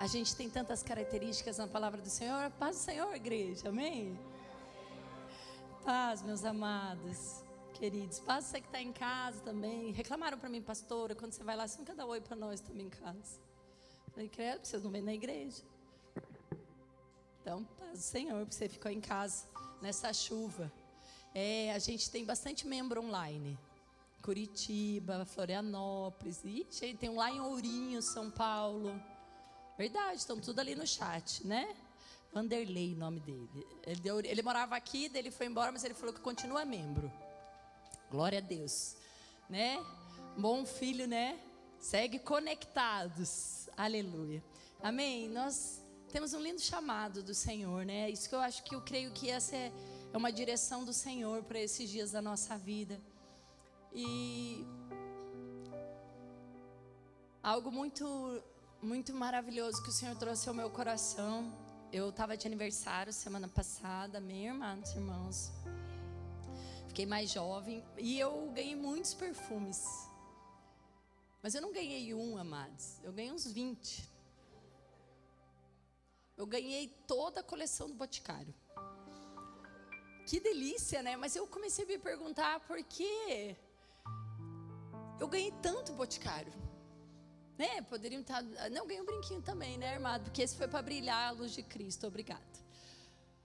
A gente tem tantas características na palavra do Senhor. Paz do Senhor, igreja. Amém? Paz, meus amados, queridos. Paz você que está em casa também. Reclamaram para mim, pastora, quando você vai lá, você nunca dá oi para nós também em casa. Falei, credo, vocês não vêm na igreja. Então, paz do Senhor, porque você ficou em casa nessa chuva. É, a gente tem bastante membro online. Curitiba, Florianópolis. E tem um lá em Ourinho, São Paulo. Verdade, estão tudo ali no chat, né? Vanderlei, nome dele. Ele, deu, ele morava aqui, ele foi embora, mas ele falou que continua membro. Glória a Deus, né? Bom filho, né? Segue conectados. Aleluia. Amém. Nós temos um lindo chamado do Senhor, né? Isso que eu acho que eu creio que essa é, é uma direção do Senhor para esses dias da nossa vida. E algo muito muito maravilhoso que o Senhor trouxe ao meu coração. Eu estava de aniversário semana passada, minha irmã, meus irmãos. Fiquei mais jovem e eu ganhei muitos perfumes. Mas eu não ganhei um, amados. Eu ganhei uns 20. Eu ganhei toda a coleção do Boticário. Que delícia, né? Mas eu comecei a me perguntar por que eu ganhei tanto Boticário. Né? Poderiam estar. Tá, não, ganhei um brinquinho também, né, armado? Porque esse foi para brilhar a luz de Cristo. Obrigado.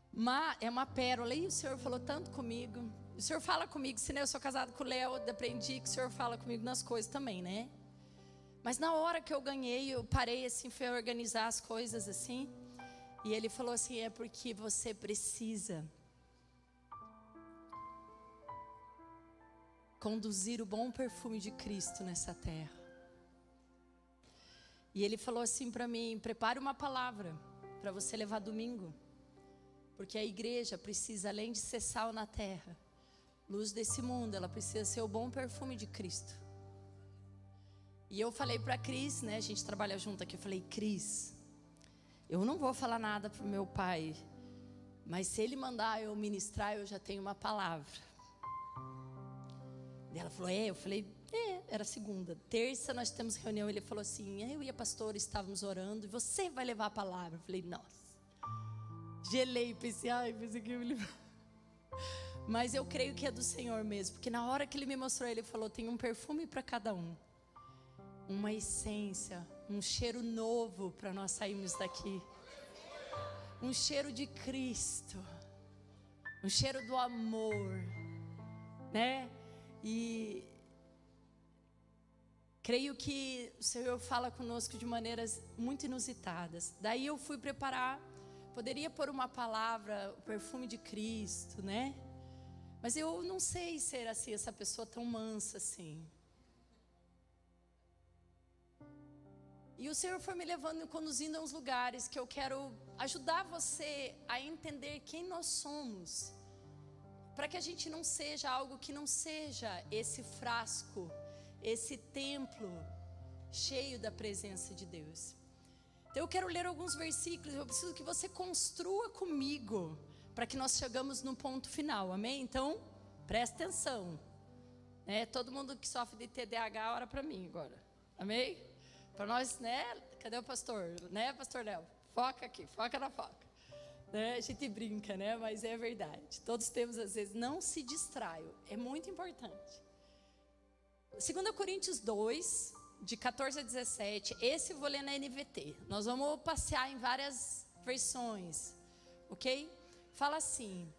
Mas é uma pérola. E o Senhor falou tanto comigo. O Senhor fala comigo. Se eu sou casado com o Léo, aprendi que o Senhor fala comigo nas coisas também, né? Mas na hora que eu ganhei, eu parei assim, fui organizar as coisas assim. E ele falou assim: é porque você precisa conduzir o bom perfume de Cristo nessa terra. E ele falou assim para mim: prepare uma palavra para você levar domingo. Porque a igreja precisa, além de ser sal na terra, luz desse mundo, ela precisa ser o bom perfume de Cristo. E eu falei para Cris, né? A gente trabalha junto aqui. Eu falei, Cris, eu não vou falar nada pro meu pai, mas se ele mandar eu ministrar, eu já tenho uma palavra. E ela falou, é. Eu falei, era segunda. Terça nós temos reunião. Ele falou assim: eu e a pastora estávamos orando e você vai levar a palavra. Eu falei, nossa. Gelei, pensei, ai, pensei que eu me Mas eu creio que é do Senhor mesmo, porque na hora que ele me mostrou, ele falou: tem um perfume para cada um, uma essência, um cheiro novo para nós sairmos daqui, um cheiro de Cristo, um cheiro do amor, né? E Creio que o Senhor fala conosco de maneiras muito inusitadas. Daí eu fui preparar, poderia pôr uma palavra, o perfume de Cristo, né? Mas eu não sei ser assim, essa pessoa tão mansa assim. E o Senhor foi me levando e conduzindo a uns lugares que eu quero ajudar você a entender quem nós somos. Para que a gente não seja algo que não seja esse frasco esse templo cheio da presença de Deus. Então eu quero ler alguns versículos, eu preciso que você construa comigo para que nós chegamos no ponto final, amém? Então, presta atenção. É, todo mundo que sofre de TDAH, ora para mim agora. Amém? Para nós, né? Cadê o pastor? Né, pastor Léo? Foca aqui, foca na foca. Né? A gente brinca, né? Mas é verdade. Todos temos, às vezes, não se distraio. É muito importante. 2 Coríntios 2, de 14 a 17. Esse eu vou ler na NVT. Nós vamos passear em várias versões, ok? Fala assim.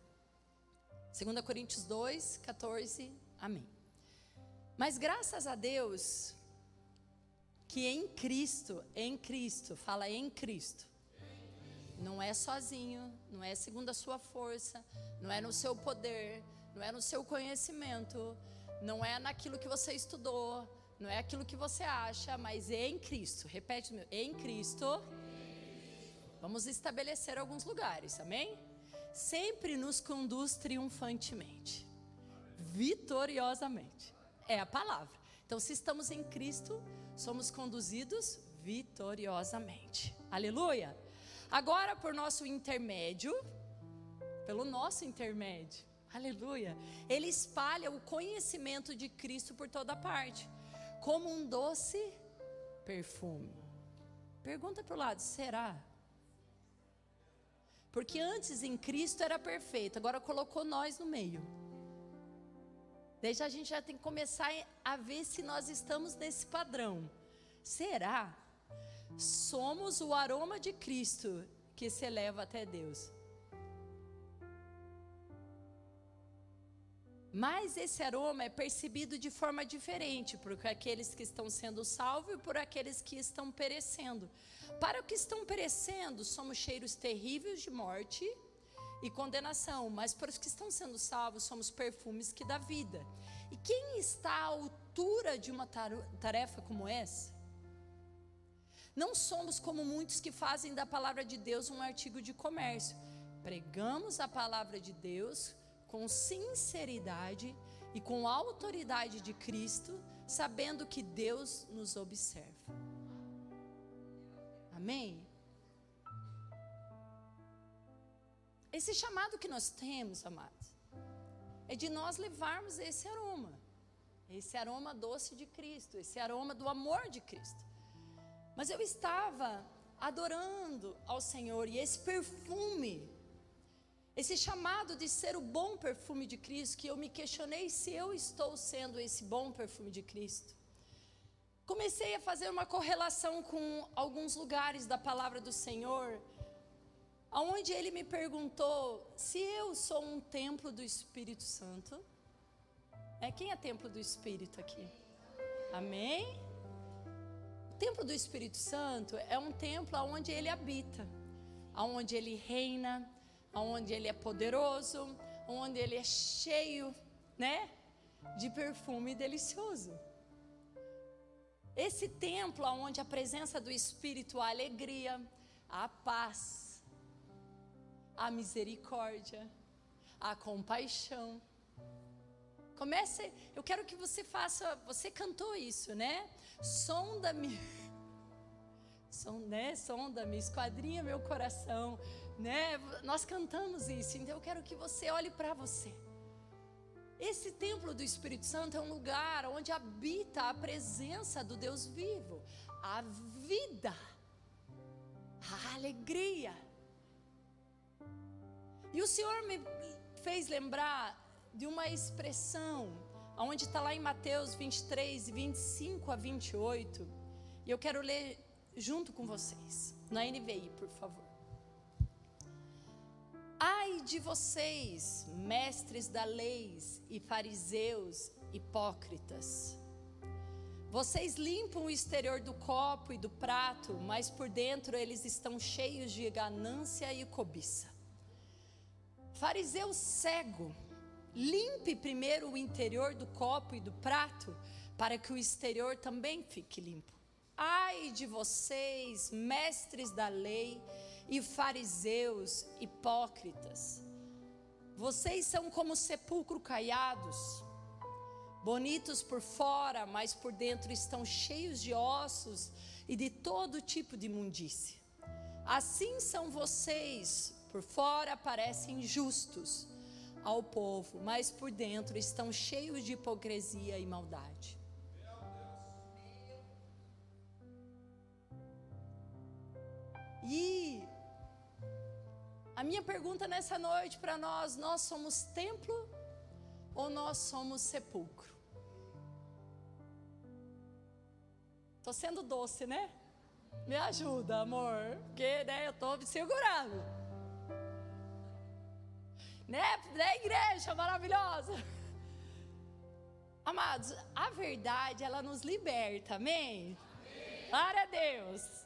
2 Coríntios 2, 14. Amém. Mas graças a Deus que em Cristo, em Cristo, fala em Cristo. Não é sozinho, não é segundo a sua força, não é no seu poder, não é no seu conhecimento, não é naquilo que você estudou, não é aquilo que você acha, mas é em Cristo. Repete, meu, em Cristo. Vamos estabelecer alguns lugares, amém? Sempre nos conduz triunfantemente, vitoriosamente. É a palavra. Então, se estamos em Cristo, somos conduzidos vitoriosamente. Aleluia. Agora, por nosso intermédio, pelo nosso intermédio, Aleluia. Ele espalha o conhecimento de Cristo por toda parte, como um doce perfume. Pergunta para o lado: será? Porque antes em Cristo era perfeito, agora colocou nós no meio. Desde a gente já tem que começar a ver se nós estamos nesse padrão. Será? Somos o aroma de Cristo que se eleva até Deus. Mas esse aroma é percebido de forma diferente por aqueles que estão sendo salvos e por aqueles que estão perecendo. Para os que estão perecendo, somos cheiros terríveis de morte e condenação, mas para os que estão sendo salvos, somos perfumes que dá vida. E quem está à altura de uma tarefa como essa? Não somos como muitos que fazem da palavra de Deus um artigo de comércio. Pregamos a palavra de Deus com sinceridade e com autoridade de Cristo, sabendo que Deus nos observa. Amém? Esse chamado que nós temos, amados, é de nós levarmos esse aroma, esse aroma doce de Cristo, esse aroma do amor de Cristo. Mas eu estava adorando ao Senhor e esse perfume, esse chamado de ser o bom perfume de Cristo, que eu me questionei se eu estou sendo esse bom perfume de Cristo. Comecei a fazer uma correlação com alguns lugares da palavra do Senhor, aonde ele me perguntou se eu sou um templo do Espírito Santo. É quem é templo do Espírito aqui? Amém? O templo do Espírito Santo é um templo onde ele habita, onde ele reina, onde ele é poderoso, onde ele é cheio, né, de perfume delicioso. Esse templo onde a presença do Espírito, a alegria, a paz, a misericórdia, a compaixão. Comece, eu quero que você faça, você cantou isso, né? sonda-me, Son, né? Sonda-me, esquadrinha meu coração, né? Nós cantamos isso, então eu quero que você olhe para você. Esse templo do Espírito Santo é um lugar onde habita a presença do Deus vivo, a vida, a alegria. E o Senhor me fez lembrar de uma expressão onde está lá em Mateus 23, 25 a 28. E eu quero ler junto com vocês, na NVI, por favor. Ai de vocês, mestres da lei e fariseus hipócritas. Vocês limpam o exterior do copo e do prato, mas por dentro eles estão cheios de ganância e cobiça. Fariseu cego, Limpe primeiro o interior do copo e do prato, para que o exterior também fique limpo. Ai de vocês, mestres da lei e fariseus hipócritas. Vocês são como sepulcro caiados, bonitos por fora, mas por dentro estão cheios de ossos e de todo tipo de imundície. Assim são vocês, por fora parecem justos ao povo, mas por dentro estão cheios de hipocrisia e maldade. E a minha pergunta nessa noite para nós: nós somos templo ou nós somos sepulcro? Estou sendo doce, né? Me ajuda, amor, porque né, eu estou me segurando né? Da igreja maravilhosa. Amados, a verdade ela nos liberta, amém? amém. Glória a Deus.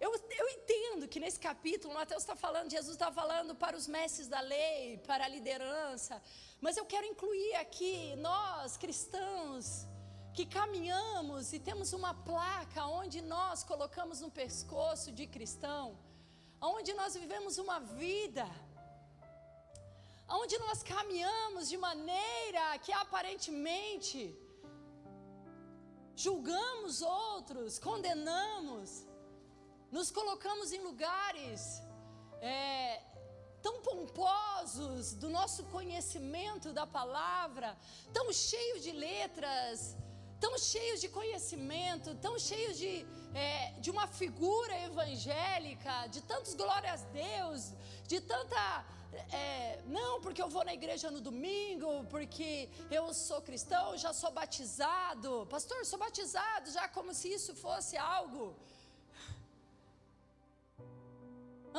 Eu, eu entendo que nesse capítulo, Mateus está falando, Jesus está falando para os mestres da lei, para a liderança, mas eu quero incluir aqui nós, cristãos, que caminhamos e temos uma placa onde nós colocamos no pescoço de cristão onde nós vivemos uma vida, onde nós caminhamos de maneira que aparentemente julgamos outros, condenamos, nos colocamos em lugares é, tão pomposos do nosso conhecimento da palavra, tão cheio de letras, tão cheios de conhecimento, tão cheios de, é, de uma figura evangélica, de tantos glórias a Deus, de tanta. É, não, porque eu vou na igreja no domingo, porque eu sou cristão, já sou batizado. Pastor, sou batizado, já como se isso fosse algo.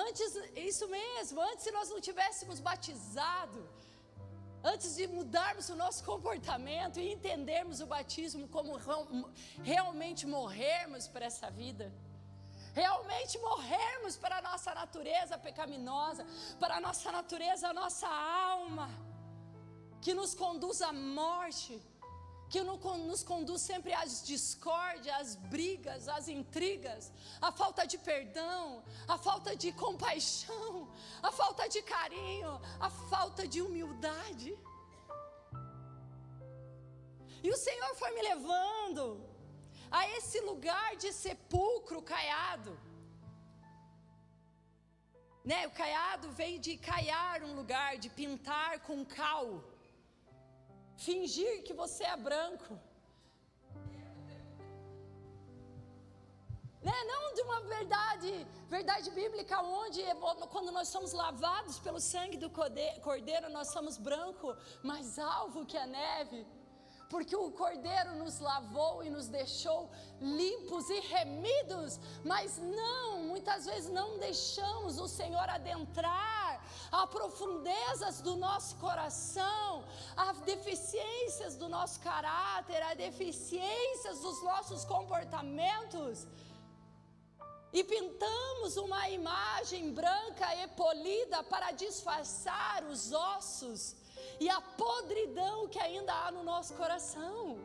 Antes, isso mesmo, antes se nós não tivéssemos batizado, antes de mudarmos o nosso comportamento e entendermos o batismo como realmente morrermos para essa vida, realmente morrermos para a nossa natureza pecaminosa, para a nossa natureza, a nossa alma, que nos conduz à morte, que nos conduz sempre às discórdias, às brigas, às intrigas, à falta de perdão, à falta de compaixão, à falta de carinho, à falta de humildade. E o Senhor foi me levando a esse lugar de sepulcro caiado. Né? O caiado vem de caiar um lugar, de pintar com cal fingir que você é branco. Né? Não de uma verdade, verdade bíblica, onde quando nós somos lavados pelo sangue do cordeiro, nós somos branco, mais alvo que a neve porque o Cordeiro nos lavou e nos deixou limpos e remidos, mas não, muitas vezes não deixamos o Senhor adentrar a profundezas do nosso coração, as deficiências do nosso caráter, as deficiências dos nossos comportamentos. E pintamos uma imagem branca e polida para disfarçar os ossos e a podridão que ainda há no nosso coração.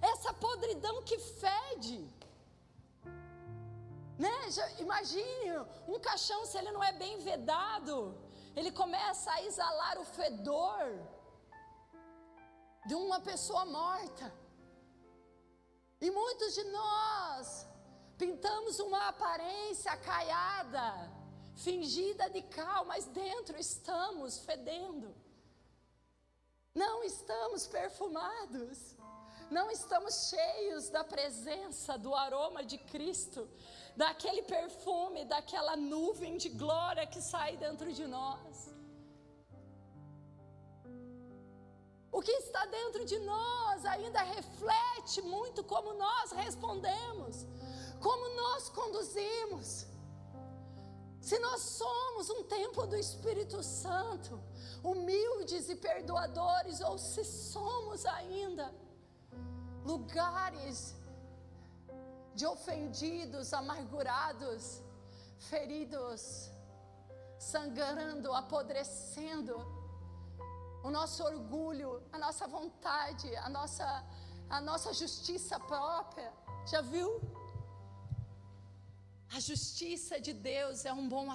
Essa podridão que fede. Né? Já, imagine um caixão, se ele não é bem vedado, ele começa a exalar o fedor de uma pessoa morta. E muitos de nós pintamos uma aparência caiada fingida de cal, mas dentro estamos fedendo. Não estamos perfumados. Não estamos cheios da presença, do aroma de Cristo, daquele perfume, daquela nuvem de glória que sai dentro de nós. O que está dentro de nós ainda reflete muito como nós respondemos, como nós conduzimos. Se nós somos um templo do Espírito Santo, humildes e perdoadores, ou se somos ainda lugares de ofendidos, amargurados, feridos, sangrando, apodrecendo, o nosso orgulho, a nossa vontade, a nossa, a nossa justiça própria. Já viu? A justiça de Deus é um bom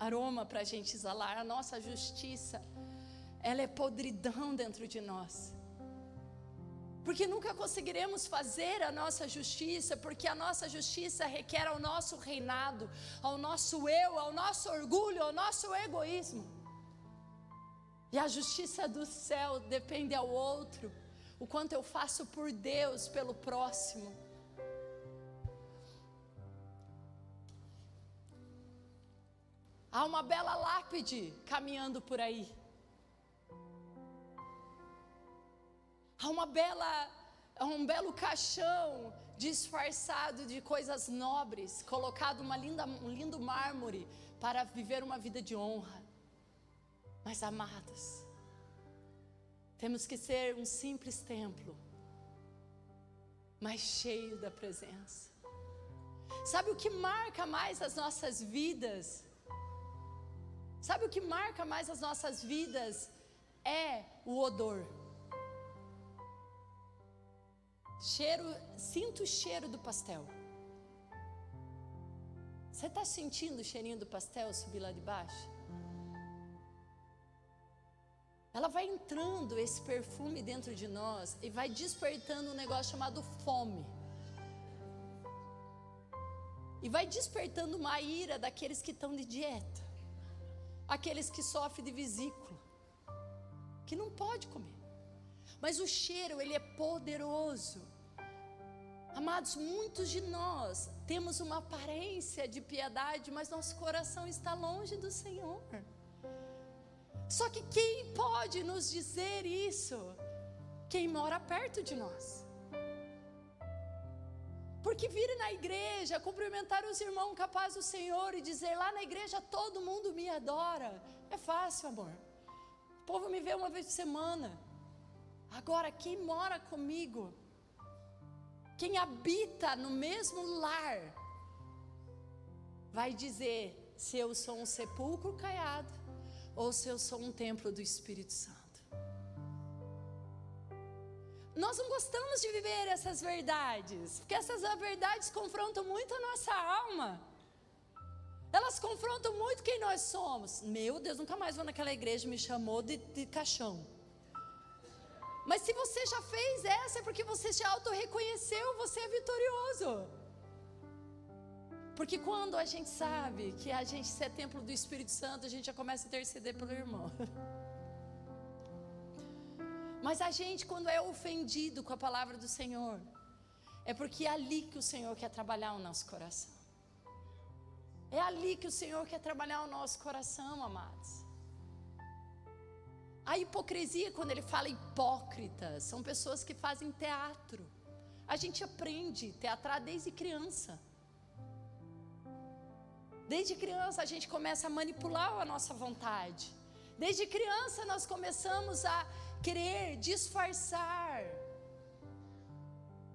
aroma para a gente exalar. A nossa justiça, ela é podridão dentro de nós. Porque nunca conseguiremos fazer a nossa justiça, porque a nossa justiça requer ao nosso reinado, ao nosso eu, ao nosso orgulho, ao nosso egoísmo. E a justiça do céu depende ao outro, o quanto eu faço por Deus, pelo próximo. Há uma bela lápide caminhando por aí. Há uma bela, um belo caixão disfarçado de coisas nobres, colocado uma linda, um lindo mármore para viver uma vida de honra. Mas amados, temos que ser um simples templo, mas cheio da presença. Sabe o que marca mais as nossas vidas? Sabe o que marca mais as nossas vidas? É o odor. Cheiro, sinto o cheiro do pastel. Você está sentindo o cheirinho do pastel subir lá de baixo? Ela vai entrando esse perfume dentro de nós e vai despertando um negócio chamado fome. E vai despertando uma ira daqueles que estão de dieta aqueles que sofrem de vesícula. que não pode comer. Mas o cheiro, ele é poderoso. Amados, muitos de nós temos uma aparência de piedade, mas nosso coração está longe do Senhor. Só que quem pode nos dizer isso? Quem mora perto de nós. Porque vir na igreja, cumprimentar os irmãos capazes do Senhor e dizer lá na igreja todo mundo me adora, é fácil, amor. O povo me vê uma vez por semana. Agora, quem mora comigo, quem habita no mesmo lar, vai dizer se eu sou um sepulcro caiado ou se eu sou um templo do Espírito Santo. Nós não gostamos de viver essas verdades, porque essas verdades confrontam muito a nossa alma. Elas confrontam muito quem nós somos. Meu Deus, nunca mais vou naquela igreja, me chamou de, de caixão. Mas se você já fez essa, é porque você se auto-reconheceu, você é vitorioso. Porque quando a gente sabe que a gente é templo do Espírito Santo, a gente já começa a interceder pelo irmão. Mas a gente, quando é ofendido com a palavra do Senhor, é porque é ali que o Senhor quer trabalhar o nosso coração. É ali que o Senhor quer trabalhar o nosso coração, amados. A hipocrisia, quando ele fala hipócrita, são pessoas que fazem teatro. A gente aprende teatrar desde criança. Desde criança a gente começa a manipular a nossa vontade. Desde criança nós começamos a querer disfarçar.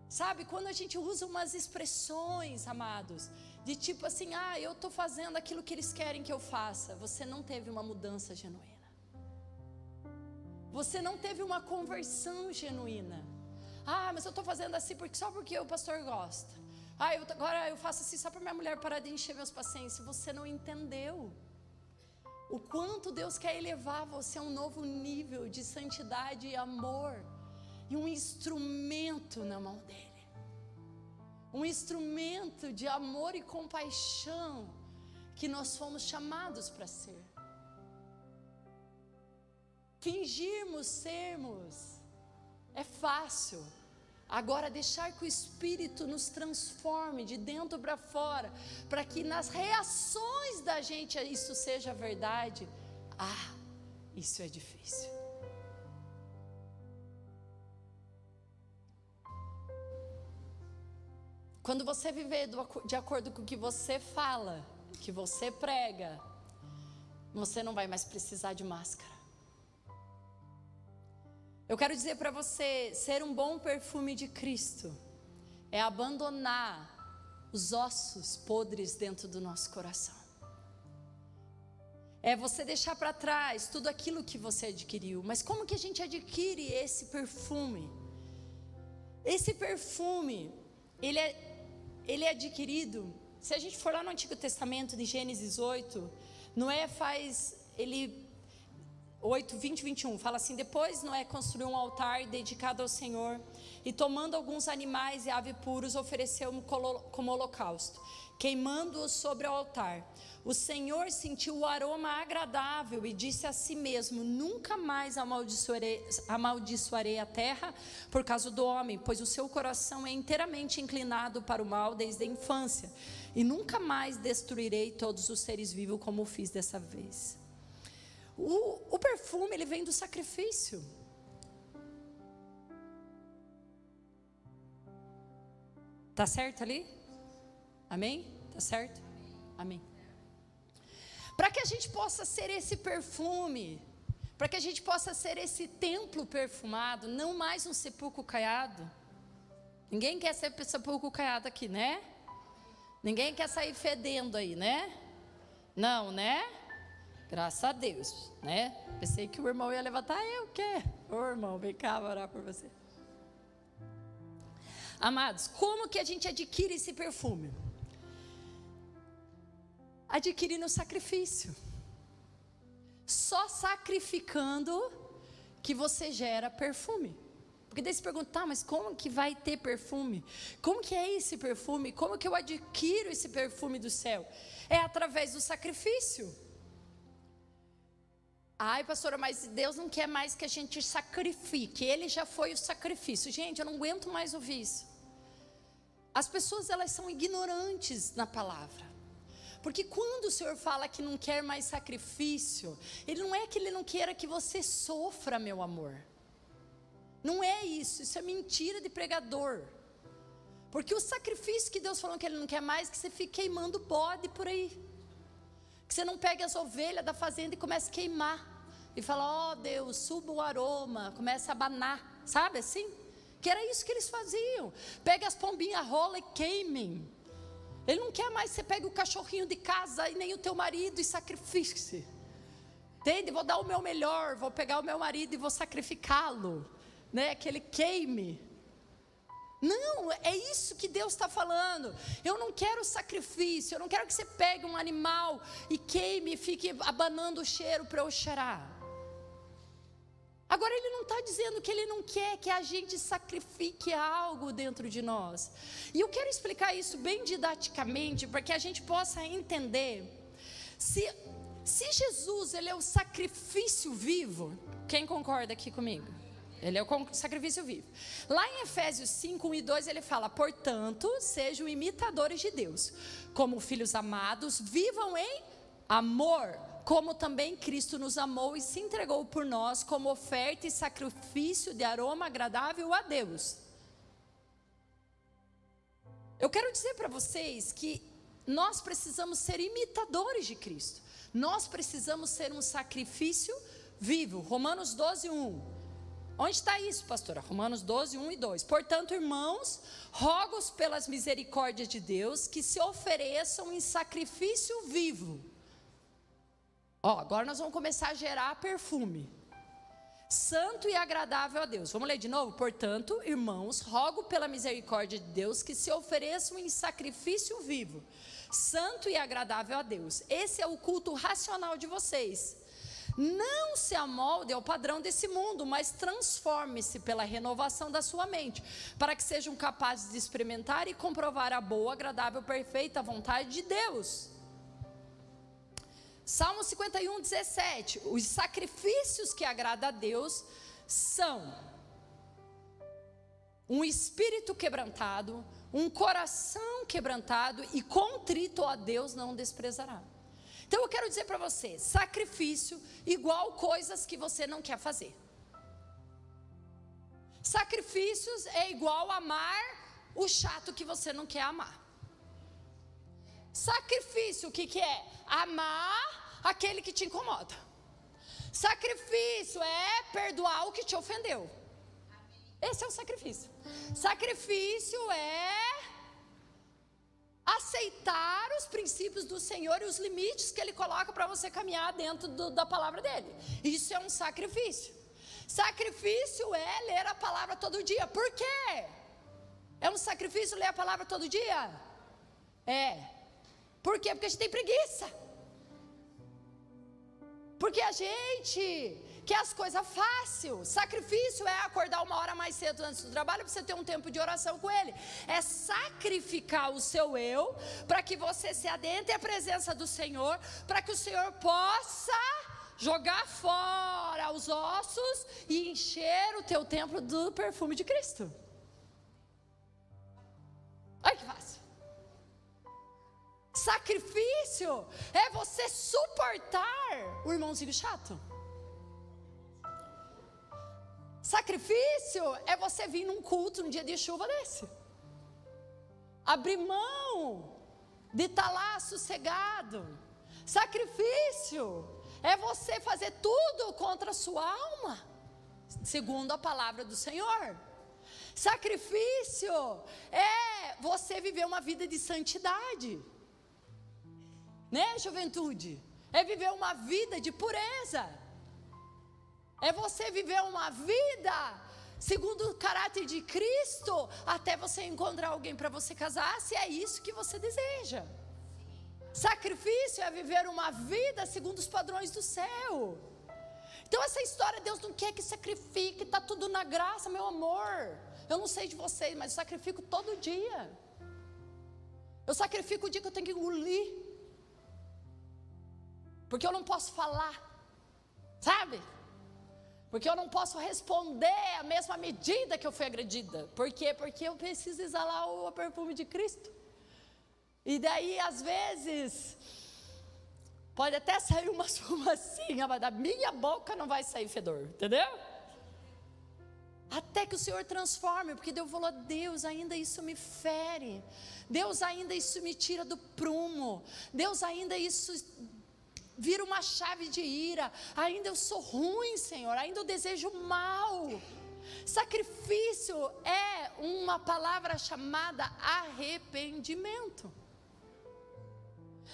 Sabe, quando a gente usa umas expressões, amados, de tipo assim, ah, eu estou fazendo aquilo que eles querem que eu faça, você não teve uma mudança genuína. Você não teve uma conversão genuína. Ah, mas eu estou fazendo assim porque, só porque o pastor gosta. Ah, eu, agora eu faço assim só para minha mulher parar de encher meus pacientes. Você não entendeu o quanto Deus quer elevar você a um novo nível de santidade e amor, e um instrumento na mão dEle um instrumento de amor e compaixão que nós fomos chamados para ser. Fingirmos sermos é fácil. Agora, deixar que o Espírito nos transforme de dentro para fora, para que nas reações da gente isso seja verdade, ah, isso é difícil. Quando você viver de acordo com o que você fala, que você prega, você não vai mais precisar de máscara. Eu quero dizer para você: ser um bom perfume de Cristo é abandonar os ossos podres dentro do nosso coração. É você deixar para trás tudo aquilo que você adquiriu. Mas como que a gente adquire esse perfume? Esse perfume, ele é, ele é adquirido. Se a gente for lá no Antigo Testamento, de Gênesis 8, Noé faz, ele 8, 20, 21, fala assim: Depois Noé construiu um altar dedicado ao Senhor, e tomando alguns animais e ave puros, ofereceu-o como holocausto, queimando-os sobre o altar. O Senhor sentiu o aroma agradável e disse a si mesmo: Nunca mais amaldiçoarei, amaldiçoarei a terra por causa do homem, pois o seu coração é inteiramente inclinado para o mal desde a infância, e nunca mais destruirei todos os seres vivos como fiz dessa vez. O, o perfume, ele vem do sacrifício. Tá certo ali? Amém? Tá certo? Amém. Para que a gente possa ser esse perfume, para que a gente possa ser esse templo perfumado, não mais um sepulcro caiado. Ninguém quer ser sepulcro caiado aqui, né? Ninguém quer sair fedendo aí, né? Não, né? Graças a Deus, né? Pensei que o irmão ia levantar, eu quero. Ô irmão, vem cá orar por você. Amados, como que a gente adquire esse perfume? Adquirindo sacrifício. Só sacrificando que você gera perfume. Porque daí se pergunta, tá, mas como que vai ter perfume? Como que é esse perfume? Como que eu adquiro esse perfume do céu? É através do sacrifício. Ai, pastora, mas Deus não quer mais que a gente sacrifique. Ele já foi o sacrifício. Gente, eu não aguento mais ouvir isso. As pessoas elas são ignorantes na palavra. Porque quando o Senhor fala que não quer mais sacrifício, ele não é que ele não queira que você sofra, meu amor. Não é isso, isso é mentira de pregador. Porque o sacrifício que Deus falou que ele não quer mais, que você fique queimando bode por aí. Que você não pegue as ovelhas da fazenda e comece a queimar. E fala, ó oh, Deus, suba o aroma, começa a abanar, sabe assim? Que era isso que eles faziam. Pegue as pombinhas rola e queimem. Ele não quer mais que você pegue o cachorrinho de casa e nem o teu marido e sacrifique. Entende? Vou dar o meu melhor, vou pegar o meu marido e vou sacrificá-lo. Né? Que ele queime. Não, é isso que Deus está falando. Eu não quero sacrifício, eu não quero que você pegue um animal e queime e fique abanando o cheiro para eu cheirar. Agora, ele não está dizendo que ele não quer que a gente sacrifique algo dentro de nós. E eu quero explicar isso bem didaticamente, para que a gente possa entender. Se, se Jesus ele é o sacrifício vivo, quem concorda aqui comigo? Ele é o sacrifício vivo. Lá em Efésios 5, 1 e 2, ele fala: Portanto, sejam imitadores de Deus, como filhos amados, vivam em amor como também Cristo nos amou e se entregou por nós como oferta e sacrifício de aroma agradável a Deus. Eu quero dizer para vocês que nós precisamos ser imitadores de Cristo. Nós precisamos ser um sacrifício vivo. Romanos 12, 1. Onde está isso, pastora? Romanos 12, 1 e 2. Portanto, irmãos, rogo pelas misericórdias de Deus que se ofereçam em sacrifício vivo Ó, agora nós vamos começar a gerar perfume. Santo e agradável a Deus. Vamos ler de novo? Portanto, irmãos, rogo pela misericórdia de Deus que se ofereçam em sacrifício vivo, santo e agradável a Deus. Esse é o culto racional de vocês. Não se amolde ao padrão desse mundo, mas transforme-se pela renovação da sua mente, para que sejam capazes de experimentar e comprovar a boa, agradável, perfeita vontade de Deus. Salmo 51, 17. Os sacrifícios que agrada a Deus são um espírito quebrantado, um coração quebrantado e contrito a Deus não desprezará. Então eu quero dizer para você: sacrifício igual coisas que você não quer fazer. Sacrifícios é igual amar o chato que você não quer amar. Sacrifício, o que, que é? Amar aquele que te incomoda. Sacrifício é perdoar o que te ofendeu. Esse é o sacrifício. Sacrifício é aceitar os princípios do Senhor e os limites que Ele coloca para você caminhar dentro do, da palavra dele. Isso é um sacrifício. Sacrifício é ler a palavra todo dia. Por quê? É um sacrifício ler a palavra todo dia? É. Por quê? Porque a gente tem preguiça. Porque a gente quer as coisas fácil. Sacrifício é acordar uma hora mais cedo antes do trabalho para você ter um tempo de oração com Ele. É sacrificar o seu eu para que você se adentre à presença do Senhor, para que o Senhor possa jogar fora os ossos e encher o teu templo do perfume de Cristo. Olha que fácil. Sacrifício é você suportar o irmãozinho chato. Sacrifício é você vir num culto num dia de chuva desse. Abrir mão de estar tá lá sossegado. Sacrifício é você fazer tudo contra a sua alma, segundo a palavra do Senhor. Sacrifício é você viver uma vida de santidade né, juventude? É viver uma vida de pureza. É você viver uma vida segundo o caráter de Cristo, até você encontrar alguém para você casar, se é isso que você deseja. Sacrifício é viver uma vida segundo os padrões do céu. Então essa história, Deus não quer que sacrifique, está tudo na graça, meu amor. Eu não sei de vocês, mas eu sacrifico todo dia. Eu sacrifico o dia que eu tenho que engolir porque eu não posso falar. Sabe? Porque eu não posso responder a mesma medida que eu fui agredida. Por quê? Porque eu preciso exalar o perfume de Cristo. E daí, às vezes, pode até sair uma fumacinha, mas da minha boca não vai sair fedor, entendeu? Até que o Senhor transforme, porque Deus falou: Deus, ainda isso me fere. Deus, ainda isso me tira do prumo. Deus, ainda isso vira uma chave de ira. Ainda eu sou ruim, Senhor. Ainda eu desejo mal. Sacrifício é uma palavra chamada arrependimento.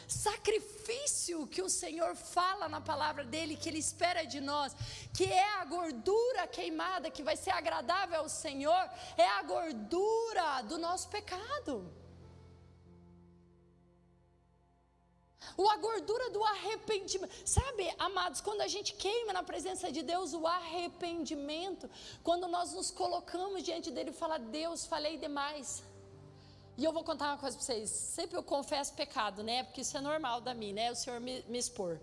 Sacrifício que o Senhor fala na palavra dele, que ele espera de nós, que é a gordura queimada que vai ser agradável ao Senhor, é a gordura do nosso pecado. O a gordura do arrependimento. Sabe, amados, quando a gente queima na presença de Deus o arrependimento, quando nós nos colocamos diante dele e fala: "Deus, falei demais". E eu vou contar uma coisa para vocês. Sempre eu confesso pecado, né? Porque isso é normal da mim, né? O Senhor me, me expor.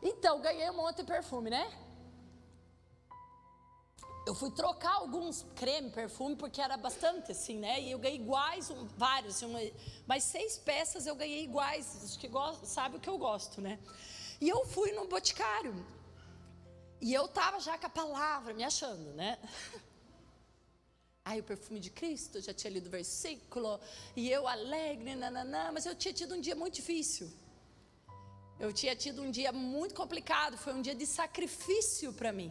Então, ganhei um monte de perfume, né? Eu fui trocar alguns creme, perfume, porque era bastante assim, né? E eu ganhei iguais, um, vários, uma, mas seis peças eu ganhei iguais. Acho que gosto, sabe o que eu gosto, né? E eu fui no boticário. E eu tava já com a palavra, me achando, né? Ai, o perfume de Cristo, já tinha lido o versículo, e eu alegre, nananã, mas eu tinha tido um dia muito difícil. Eu tinha tido um dia muito complicado, foi um dia de sacrifício para mim.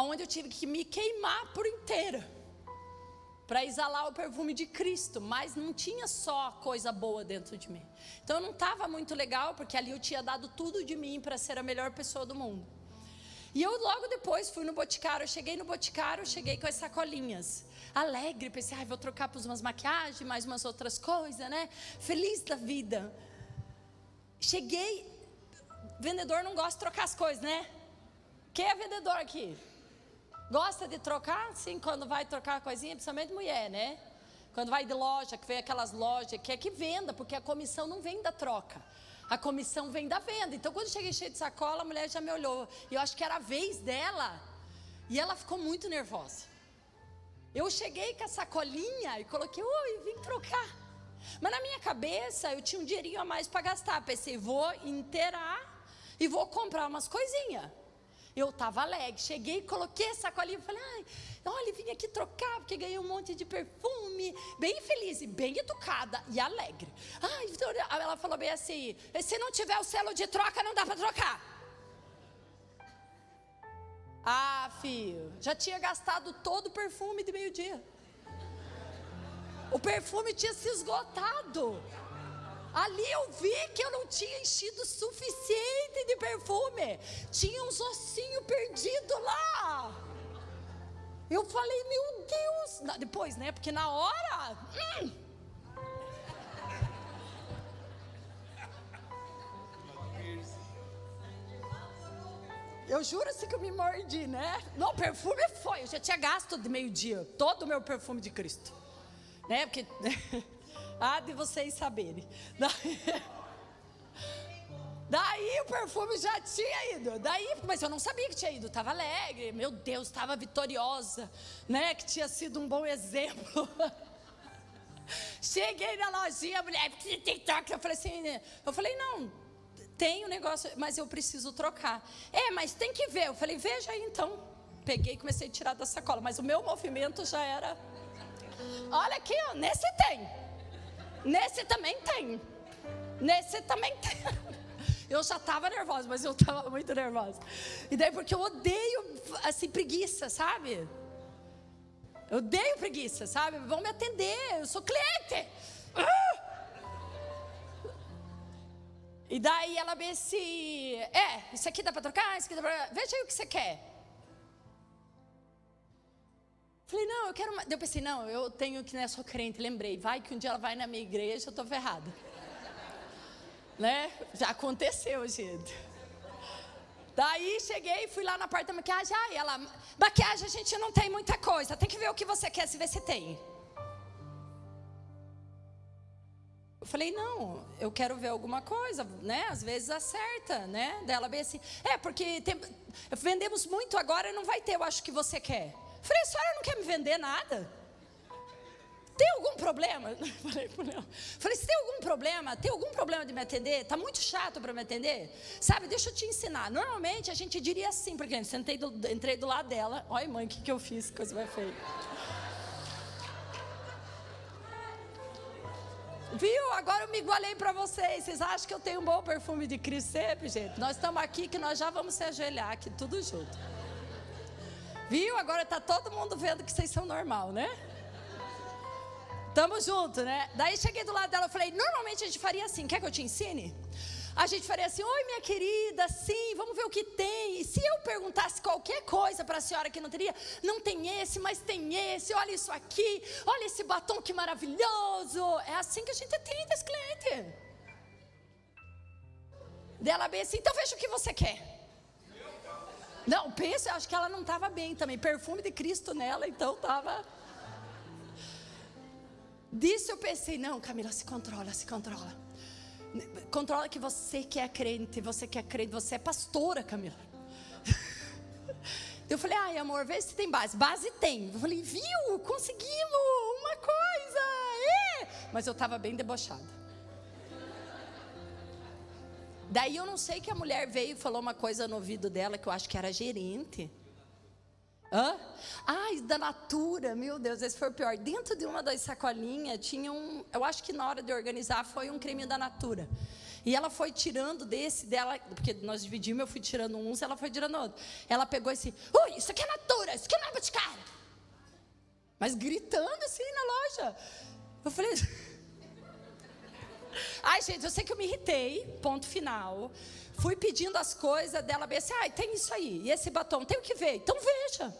Onde eu tive que me queimar por inteira para exalar o perfume de Cristo, mas não tinha só coisa boa dentro de mim. Então não estava muito legal, porque ali eu tinha dado tudo de mim para ser a melhor pessoa do mundo. E eu logo depois fui no Boticário, eu cheguei no Boticário, cheguei com as sacolinhas. Alegre, pensei, ah, vou trocar por umas maquiagens, mais umas outras coisas, né? Feliz da vida. Cheguei, vendedor não gosta de trocar as coisas, né? Quem é vendedor aqui? Gosta de trocar? Sim, quando vai trocar coisinha, principalmente mulher, né? Quando vai de loja, que vem aquelas lojas, quer que venda, porque a comissão não vem da troca. A comissão vem da venda. Então, quando cheguei cheio de sacola, a mulher já me olhou. E eu acho que era a vez dela. E ela ficou muito nervosa. Eu cheguei com a sacolinha e coloquei, oi, vim trocar. Mas na minha cabeça, eu tinha um dinheirinho a mais para gastar. Pensei, vou inteirar e vou comprar umas coisinhas. Eu estava alegre, cheguei, coloquei a sacolinha e falei, ai, olha, vim aqui trocar porque ganhei um monte de perfume, bem feliz e bem educada e alegre. Ai, Vitória, ela falou bem assim, se não tiver o selo de troca, não dá para trocar. Ah, filho, já tinha gastado todo o perfume de meio-dia. O perfume tinha se esgotado. Ali eu vi que eu não tinha enchido suficiente de perfume. Tinha uns ossinhos perdidos lá. Eu falei, meu Deus. Depois, né? Porque na hora. Hum. Eu juro assim que eu me mordi, né? Não, perfume foi. Eu já tinha gasto de meio-dia todo o meu perfume de Cristo. Né? Porque. Há de vocês saberem. Daí, daí, o perfume já tinha ido. Daí, mas eu não sabia que tinha ido. Estava alegre. Meu Deus, estava vitoriosa. Né? Que tinha sido um bom exemplo. Cheguei na lojinha, a mulher, troca. Eu falei assim, eu falei, não, tem um negócio, mas eu preciso trocar. É, mas tem que ver. Eu falei, veja aí então. Peguei e comecei a tirar da sacola, mas o meu movimento já era. Olha aqui, ó, nesse tem. Nesse também tem. Nesse também tem. Eu já estava nervosa, mas eu estava muito nervosa. E daí, porque eu odeio, assim, preguiça, sabe? Eu odeio preguiça, sabe? Vão me atender, eu sou cliente. Ah! E daí ela vê se. É, isso aqui dá para trocar, isso aqui dá para. Veja aí o que você quer. Falei, não, eu quero. Uma... Eu pensei, não, eu tenho que, né, sou crente, lembrei. Vai que um dia ela vai na minha igreja, eu estou ferrada. né? Já aconteceu, gente. Daí cheguei, fui lá na parte da maquiagem. Ah, ela, maquiagem a gente não tem muita coisa. Tem que ver o que você quer, se ver se tem. falei, não, eu quero ver alguma coisa, né? Às vezes acerta, né? Dela bem assim, é, porque tem, vendemos muito agora não vai ter, eu acho que você quer. Falei, a senhora não quer me vender nada? Tem algum problema? Falei, Falei, se tem algum problema, tem algum problema de me atender? Tá muito chato para me atender? Sabe, deixa eu te ensinar. Normalmente a gente diria assim, porque eu sentei do, entrei do lado dela. Olha, mãe, o que, que eu fiz? Coisa mais feia. Viu? Agora eu me igualei para vocês. Vocês acham que eu tenho um bom perfume de Cristo sempre, gente? Nós estamos aqui que nós já vamos se ajoelhar aqui, tudo junto. Viu? Agora está todo mundo vendo que vocês são normal, né? Tamo junto, né? Daí cheguei do lado dela e falei: normalmente a gente faria assim, quer que eu te ensine? A gente faria assim: oi, minha querida, sim, vamos ver o que tem. E se eu perguntasse qualquer coisa para a senhora que não teria, não tem esse, mas tem esse, olha isso aqui, olha esse batom que maravilhoso. É assim que a gente atende esse cliente. Dela bem assim: então veja o que você quer. Não, pensa, acho que ela não estava bem também. Perfume de Cristo nela, então estava. Disso eu pensei, não, Camila, se controla, se controla. Controla que você que é crente, você que é crente, você é pastora, Camila. Eu falei, ai amor, vê se tem base. Base tem. Eu falei, viu, conseguimos uma coisa. É. Mas eu estava bem debochada. Daí eu não sei que a mulher veio e falou uma coisa no ouvido dela que eu acho que era gerente. Hã? Ai, da Natura, meu Deus, esse foi o pior. Dentro de uma das sacolinhas tinha um. Eu acho que na hora de organizar foi um creme da Natura. E ela foi tirando desse dela, porque nós dividimos, eu fui tirando uns, ela foi tirando outro. Ela pegou esse, ui, isso aqui é Natura, isso aqui não é Boticário. Mas gritando assim na loja. Eu falei. Ai, gente, eu sei que eu me irritei, ponto final. Fui pedindo as coisas dela, bem assim, ai, tem isso aí, e esse batom, tem o que ver, então veja.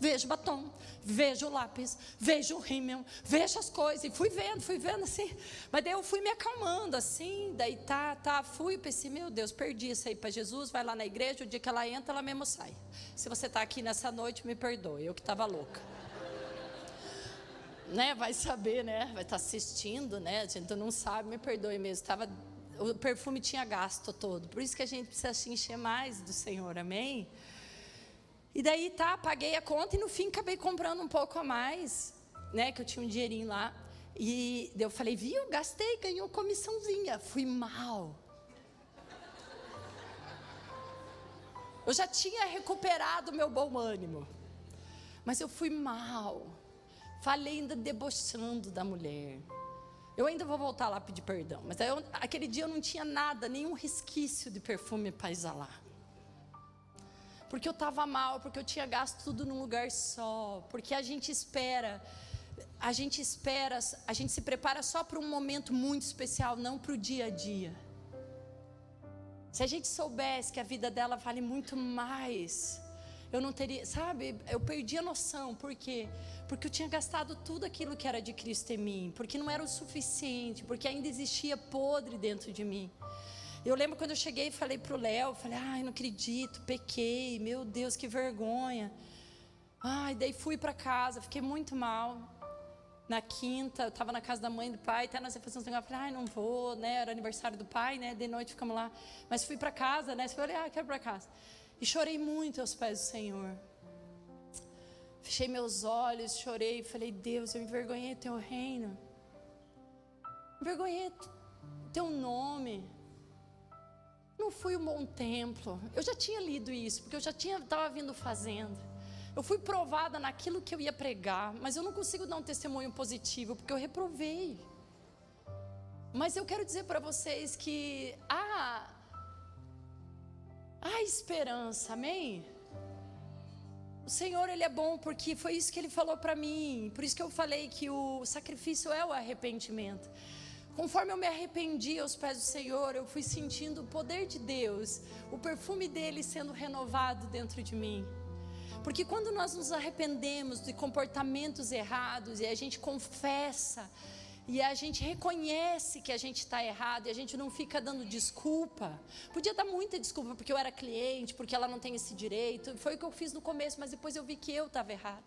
Veja o batom, veja o lápis, veja o rímel, veja as coisas. E fui vendo, fui vendo assim. Mas daí eu fui me acalmando assim. Daí tá, tá, fui. Pensei, meu Deus, perdi isso aí para Jesus. Vai lá na igreja, o dia que ela entra, ela mesmo sai. Se você está aqui nessa noite, me perdoe, eu que estava louca. Né, vai saber, né? Vai estar tá assistindo, né? A gente não sabe, me perdoe mesmo. Estava o perfume tinha gasto todo. Por isso que a gente precisa se encher mais do Senhor, amém? E daí tá, paguei a conta e no fim acabei comprando um pouco a mais, né? Que eu tinha um dinheirinho lá. E eu falei, viu, gastei, ganhou comissãozinha. Fui mal. Eu já tinha recuperado meu bom ânimo. Mas eu fui mal. Falei ainda debochando da mulher. Eu ainda vou voltar lá pedir perdão, mas eu, aquele dia eu não tinha nada, nenhum resquício de perfume para exalar. Porque eu estava mal, porque eu tinha gasto tudo num lugar só, porque a gente espera, a gente espera, a gente se prepara só para um momento muito especial, não para o dia a dia. Se a gente soubesse que a vida dela vale muito mais, eu não teria, sabe, eu perdi a noção, por quê? Porque eu tinha gastado tudo aquilo que era de Cristo em mim, porque não era o suficiente, porque ainda existia podre dentro de mim. Eu lembro quando eu cheguei e falei para o Léo, falei, ai, não acredito, pequei, meu Deus, que vergonha. Ai, daí fui para casa, fiquei muito mal. Na quinta, eu estava na casa da mãe e do pai, até nós fazíamos um negócio, falei, ai, não vou, né? Era aniversário do pai, né? De noite ficamos lá. Mas fui para casa, né? Falei, ah, quero para casa. E chorei muito aos pés do Senhor. Fechei meus olhos, chorei, falei: Deus, eu envergonhei teu reino, envergonhei teu nome. Não fui um bom templo. Eu já tinha lido isso, porque eu já tinha estava vindo fazendo. Eu fui provada naquilo que eu ia pregar, mas eu não consigo dar um testemunho positivo, porque eu reprovei. Mas eu quero dizer para vocês que há há esperança, amém? O Senhor, Ele é bom porque foi isso que Ele falou para mim. Por isso que eu falei que o sacrifício é o arrependimento. Conforme eu me arrependi aos pés do Senhor, eu fui sentindo o poder de Deus, o perfume dele sendo renovado dentro de mim. Porque quando nós nos arrependemos de comportamentos errados e a gente confessa e a gente reconhece que a gente está errado e a gente não fica dando desculpa. Podia dar muita desculpa porque eu era cliente, porque ela não tem esse direito. Foi o que eu fiz no começo, mas depois eu vi que eu estava errado.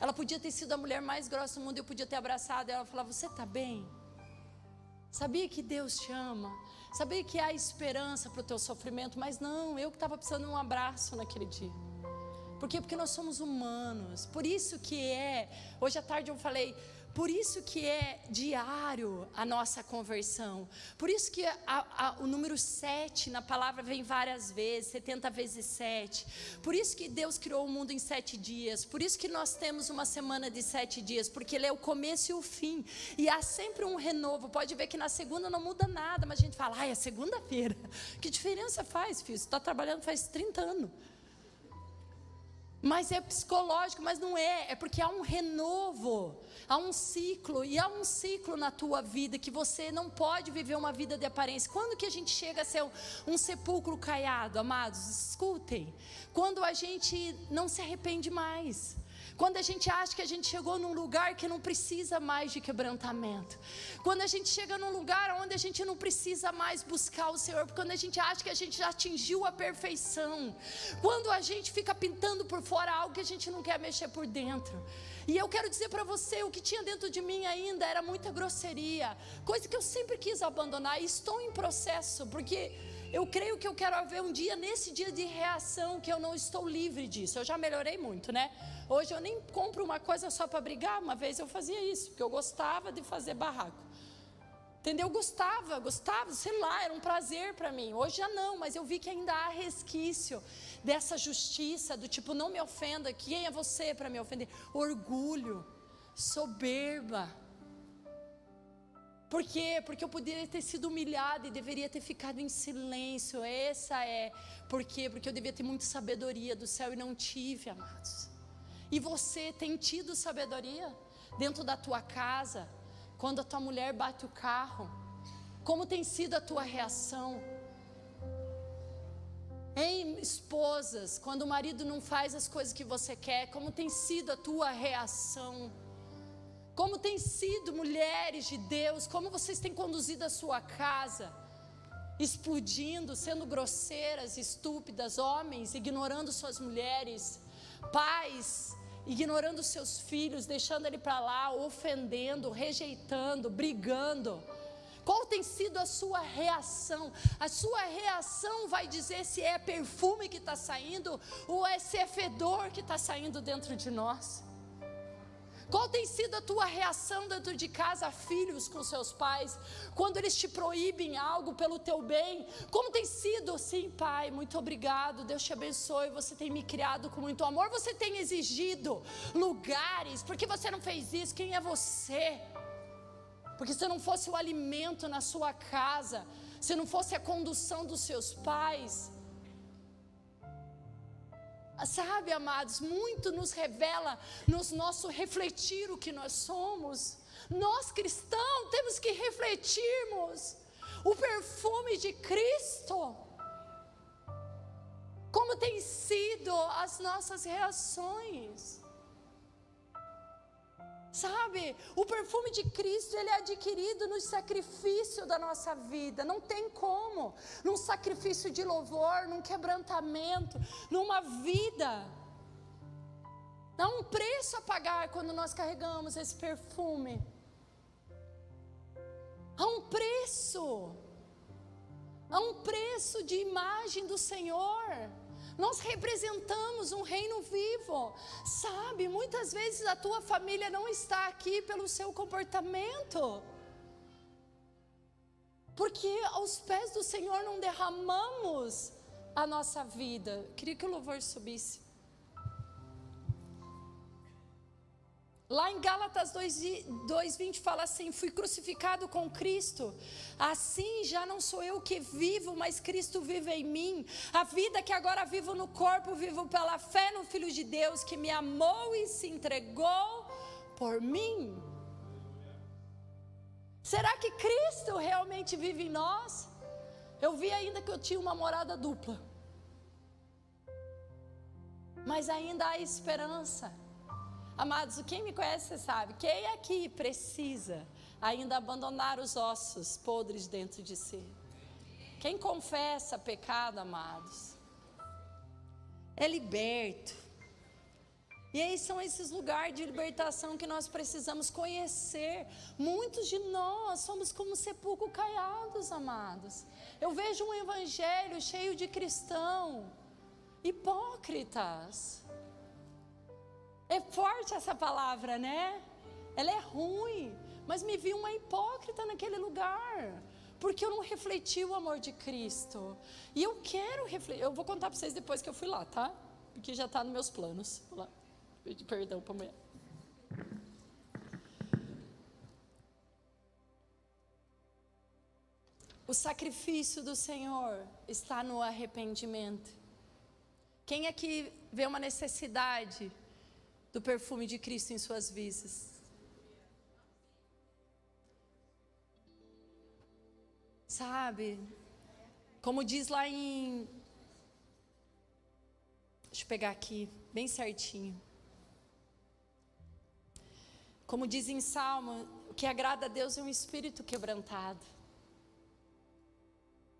Ela podia ter sido a mulher mais grossa do mundo, eu podia ter abraçado ela e falar: Você está bem? Sabia que Deus te ama? Sabia que há esperança para o teu sofrimento? Mas não, eu que estava precisando de um abraço naquele dia. Por quê? Porque nós somos humanos. Por isso que é. Hoje à tarde eu falei, por isso que é diário a nossa conversão. Por isso que a, a, o número 7 na palavra vem várias vezes, 70 vezes 7. Por isso que Deus criou o mundo em sete dias. Por isso que nós temos uma semana de sete dias, porque Ele é o começo e o fim. E há sempre um renovo. Pode ver que na segunda não muda nada, mas a gente fala, ai, é segunda-feira. Que diferença faz, filho? Você está trabalhando faz 30 anos. Mas é psicológico, mas não é. É porque há um renovo, há um ciclo, e há um ciclo na tua vida que você não pode viver uma vida de aparência. Quando que a gente chega a ser um, um sepulcro caiado, amados? Escutem. Quando a gente não se arrepende mais. Quando a gente acha que a gente chegou num lugar que não precisa mais de quebrantamento. Quando a gente chega num lugar onde a gente não precisa mais buscar o Senhor. Quando a gente acha que a gente já atingiu a perfeição. Quando a gente fica pintando por fora algo que a gente não quer mexer por dentro. E eu quero dizer para você, o que tinha dentro de mim ainda era muita grosseria, coisa que eu sempre quis abandonar e estou em processo, porque eu creio que eu quero haver um dia nesse dia de reação que eu não estou livre disso. Eu já melhorei muito, né? Hoje eu nem compro uma coisa só para brigar. Uma vez eu fazia isso, porque eu gostava de fazer barraco. Entendeu? Eu gostava, gostava, sei lá, era um prazer para mim. Hoje já não, mas eu vi que ainda há resquício dessa justiça, do tipo, não me ofenda, quem é você para me ofender? Orgulho, soberba. Por quê? Porque eu poderia ter sido humilhada e deveria ter ficado em silêncio. Essa é. Por quê? Porque eu devia ter muita sabedoria do céu e não tive, amados. E você tem tido sabedoria dentro da tua casa, quando a tua mulher bate o carro? Como tem sido a tua reação? Em esposas, quando o marido não faz as coisas que você quer, como tem sido a tua reação? Como tem sido, mulheres de Deus, como vocês têm conduzido a sua casa? Explodindo, sendo grosseiras, estúpidas, homens, ignorando suas mulheres, pais, ignorando seus filhos, deixando ele para lá, ofendendo, rejeitando, brigando. Qual tem sido a sua reação? A sua reação vai dizer se é perfume que está saindo ou é se é fedor que está saindo dentro de nós. Qual tem sido a tua reação dentro de casa, filhos com seus pais, quando eles te proíbem algo pelo teu bem? Como tem sido? Sim, pai, muito obrigado, Deus te abençoe, você tem me criado com muito amor, você tem exigido lugares, porque você não fez isso? Quem é você? Porque se não fosse o alimento na sua casa, se não fosse a condução dos seus pais, Sabe, amados, muito nos revela nos nosso refletir o que nós somos. Nós cristãos temos que refletirmos o perfume de Cristo. Como tem sido as nossas reações? Sabe, o perfume de Cristo, ele é adquirido no sacrifício da nossa vida, não tem como, num sacrifício de louvor, num quebrantamento, numa vida. Há um preço a pagar quando nós carregamos esse perfume. Há um preço, há um preço de imagem do Senhor. Nós representamos um reino vivo. Sabe, muitas vezes a tua família não está aqui pelo seu comportamento. Porque aos pés do Senhor não derramamos a nossa vida. Queria que o louvor subisse. Lá em Gálatas 2,20 fala assim: Fui crucificado com Cristo, assim já não sou eu que vivo, mas Cristo vive em mim. A vida que agora vivo no corpo, vivo pela fé no Filho de Deus que me amou e se entregou por mim. Será que Cristo realmente vive em nós? Eu vi ainda que eu tinha uma morada dupla, mas ainda há esperança. Amados, quem me conhece sabe, quem aqui precisa ainda abandonar os ossos podres dentro de si? Quem confessa pecado, amados, é liberto. E aí são esses lugares de libertação que nós precisamos conhecer. Muitos de nós somos como sepulcro caiados, amados. Eu vejo um evangelho cheio de cristão, hipócritas. É forte essa palavra, né? Ela é ruim, mas me vi uma hipócrita naquele lugar porque eu não refleti o amor de Cristo. E eu quero refletir. Eu vou contar para vocês depois que eu fui lá, tá? Porque já está nos meus planos. Vou lá. Perdão para amanhã. O sacrifício do Senhor está no arrependimento. Quem aqui vê uma necessidade do perfume de Cristo em suas vidas? Sabe? Como diz lá em. Deixa eu pegar aqui, bem certinho. Como diz em Salmo, o que agrada a Deus é um espírito quebrantado.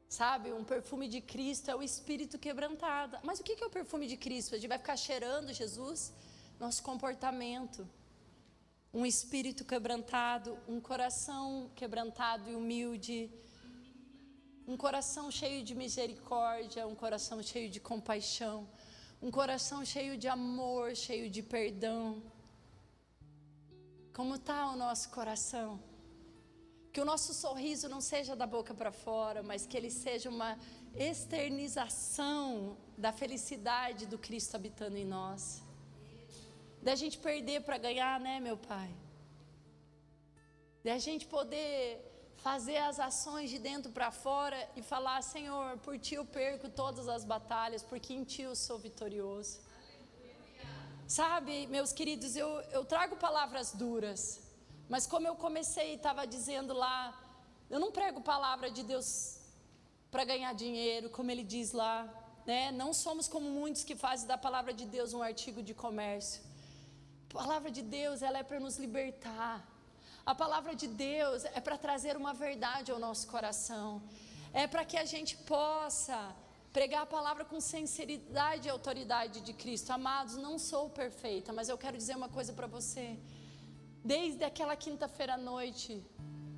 Sabe, um perfume de Cristo é o espírito quebrantado. Mas o que é o perfume de Cristo? A gente vai ficar cheirando Jesus? Nosso comportamento. Um espírito quebrantado, um coração quebrantado e humilde um coração cheio de misericórdia, um coração cheio de compaixão, um coração cheio de amor, cheio de perdão. Como está o nosso coração? Que o nosso sorriso não seja da boca para fora, mas que ele seja uma externização da felicidade do Cristo habitando em nós. Da gente perder para ganhar, né, meu Pai? Da gente poder fazer as ações de dentro para fora e falar: Senhor, por ti eu perco todas as batalhas, porque em ti eu sou vitorioso. Sabe, meus queridos, eu, eu trago palavras duras, mas como eu comecei e estava dizendo lá, eu não prego palavra de Deus para ganhar dinheiro, como ele diz lá, né? Não somos como muitos que fazem da palavra de Deus um artigo de comércio. Palavra de Deus, ela é para nos libertar. A palavra de Deus é para trazer uma verdade ao nosso coração, é para que a gente possa pregar a palavra com sinceridade e autoridade de Cristo. Amados, não sou perfeita, mas eu quero dizer uma coisa para você. Desde aquela quinta-feira à noite,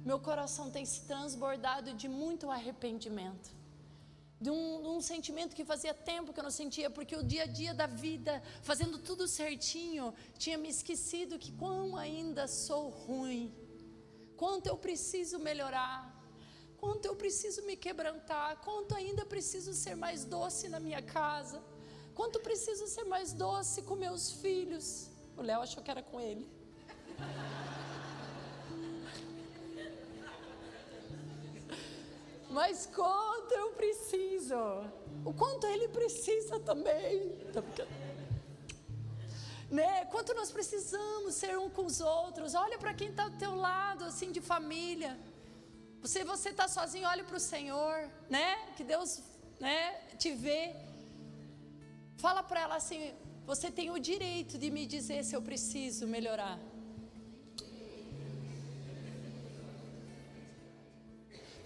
meu coração tem se transbordado de muito arrependimento. De um, de um, sentimento que fazia tempo que eu não sentia, porque o dia a dia da vida, fazendo tudo certinho, tinha me esquecido que quão ainda sou ruim, quanto eu preciso melhorar, quanto eu preciso me quebrantar, quanto ainda preciso ser mais doce na minha casa, quanto preciso ser mais doce com meus filhos. O Léo achou que era com ele. Mas quanto eu preciso, o quanto ele precisa também. Né? Quanto nós precisamos ser um com os outros. Olha para quem está ao teu lado, assim, de família. Se você está sozinho, olhe para o Senhor, né? Que Deus, né, te vê. Fala para ela assim: você tem o direito de me dizer se eu preciso melhorar.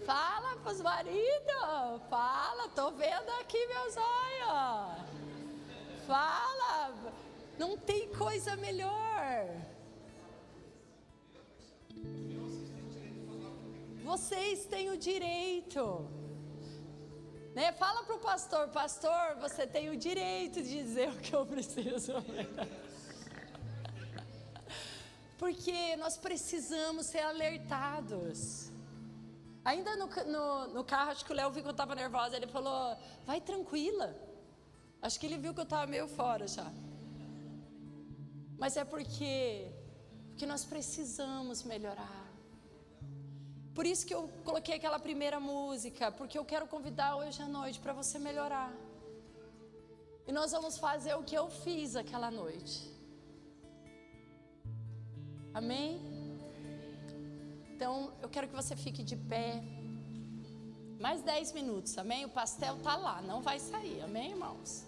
Fala para os maridos, fala, tô vendo aqui meus olhos. Fala, não tem coisa melhor. Vocês têm o direito. Né? Fala para o pastor, pastor, você tem o direito de dizer o que eu preciso. Porque nós precisamos ser alertados. Ainda no, no, no carro, acho que o Léo viu que eu estava nervosa. Ele falou: vai tranquila. Acho que ele viu que eu estava meio fora já. Mas é porque, porque nós precisamos melhorar. Por isso que eu coloquei aquela primeira música, porque eu quero convidar hoje à noite para você melhorar. E nós vamos fazer o que eu fiz aquela noite. Amém? Então, eu quero que você fique de pé. Mais 10 minutos, amém? O pastel tá lá, não vai sair, amém, irmãos?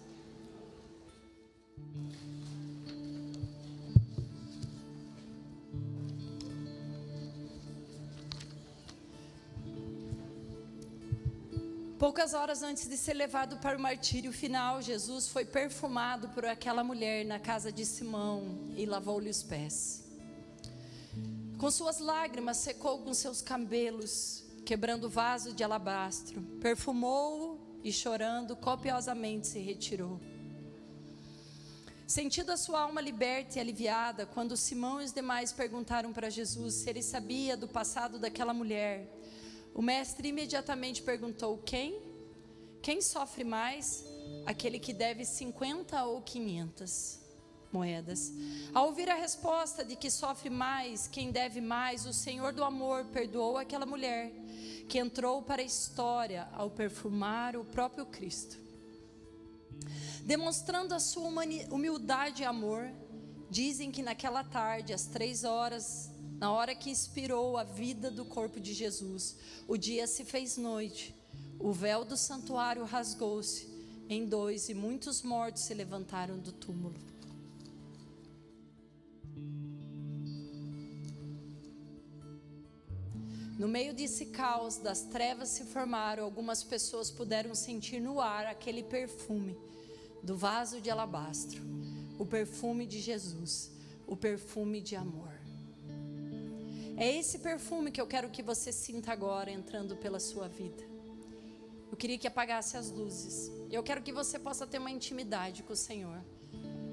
Poucas horas antes de ser levado para o martírio final, Jesus foi perfumado por aquela mulher na casa de Simão e lavou-lhe os pés. Com suas lágrimas secou com seus cabelos, quebrando o vaso de alabastro, perfumou-o e chorando copiosamente se retirou. Sentindo a sua alma liberta e aliviada, quando Simão e os demais perguntaram para Jesus se ele sabia do passado daquela mulher, o mestre imediatamente perguntou: Quem? Quem sofre mais? Aquele que deve 50 ou 500 moedas. Ao ouvir a resposta de que sofre mais, quem deve mais, o Senhor do amor perdoou aquela mulher que entrou para a história ao perfumar o próprio Cristo. Demonstrando a sua humildade e amor, dizem que naquela tarde, às três horas na hora que inspirou a vida do corpo de Jesus, o dia se fez noite, o véu do santuário rasgou-se em dois e muitos mortos se levantaram do túmulo. No meio desse caos, das trevas se formaram, algumas pessoas puderam sentir no ar aquele perfume do vaso de alabastro, o perfume de Jesus, o perfume de amor. É esse perfume que eu quero que você sinta agora entrando pela sua vida. Eu queria que apagasse as luzes. Eu quero que você possa ter uma intimidade com o Senhor.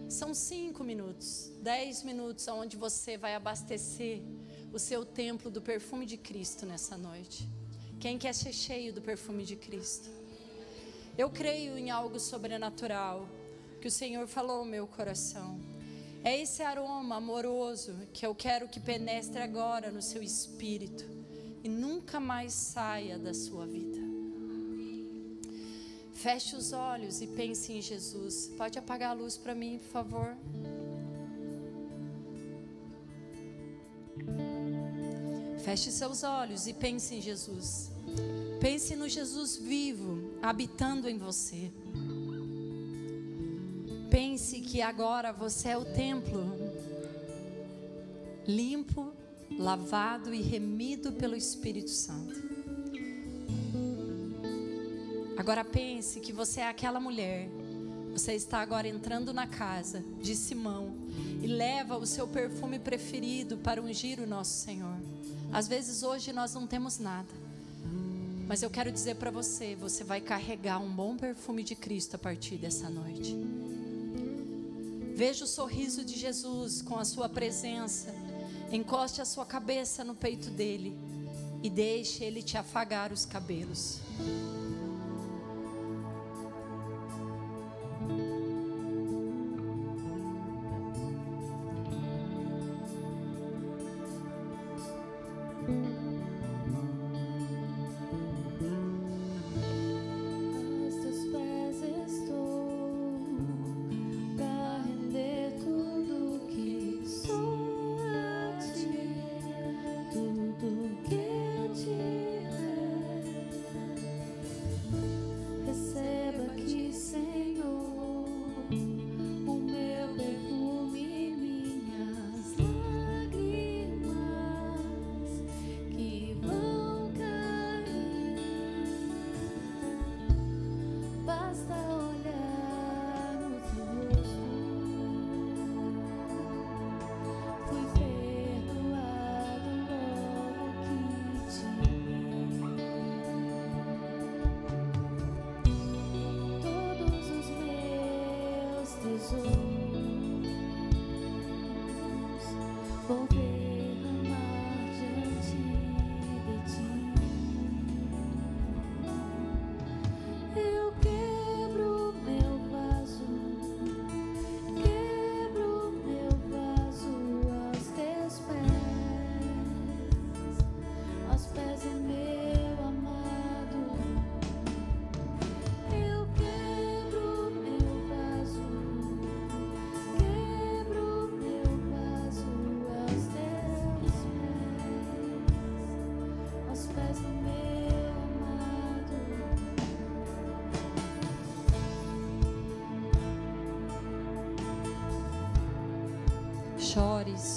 São cinco minutos, dez minutos, onde você vai abastecer o seu templo do perfume de Cristo nessa noite. Quem quer ser cheio do perfume de Cristo? Eu creio em algo sobrenatural que o Senhor falou ao meu coração. É esse aroma amoroso que eu quero que penetre agora no seu espírito e nunca mais saia da sua vida. Feche os olhos e pense em Jesus. Pode apagar a luz para mim, por favor? Feche seus olhos e pense em Jesus. Pense no Jesus vivo habitando em você. Pense que agora você é o templo, limpo, lavado e remido pelo Espírito Santo. Agora pense que você é aquela mulher. Você está agora entrando na casa de Simão e leva o seu perfume preferido para ungir o nosso Senhor. Às vezes hoje nós não temos nada. Mas eu quero dizer para você, você vai carregar um bom perfume de Cristo a partir dessa noite. Veja o sorriso de Jesus com a sua presença. Encoste a sua cabeça no peito dele e deixe ele te afagar os cabelos.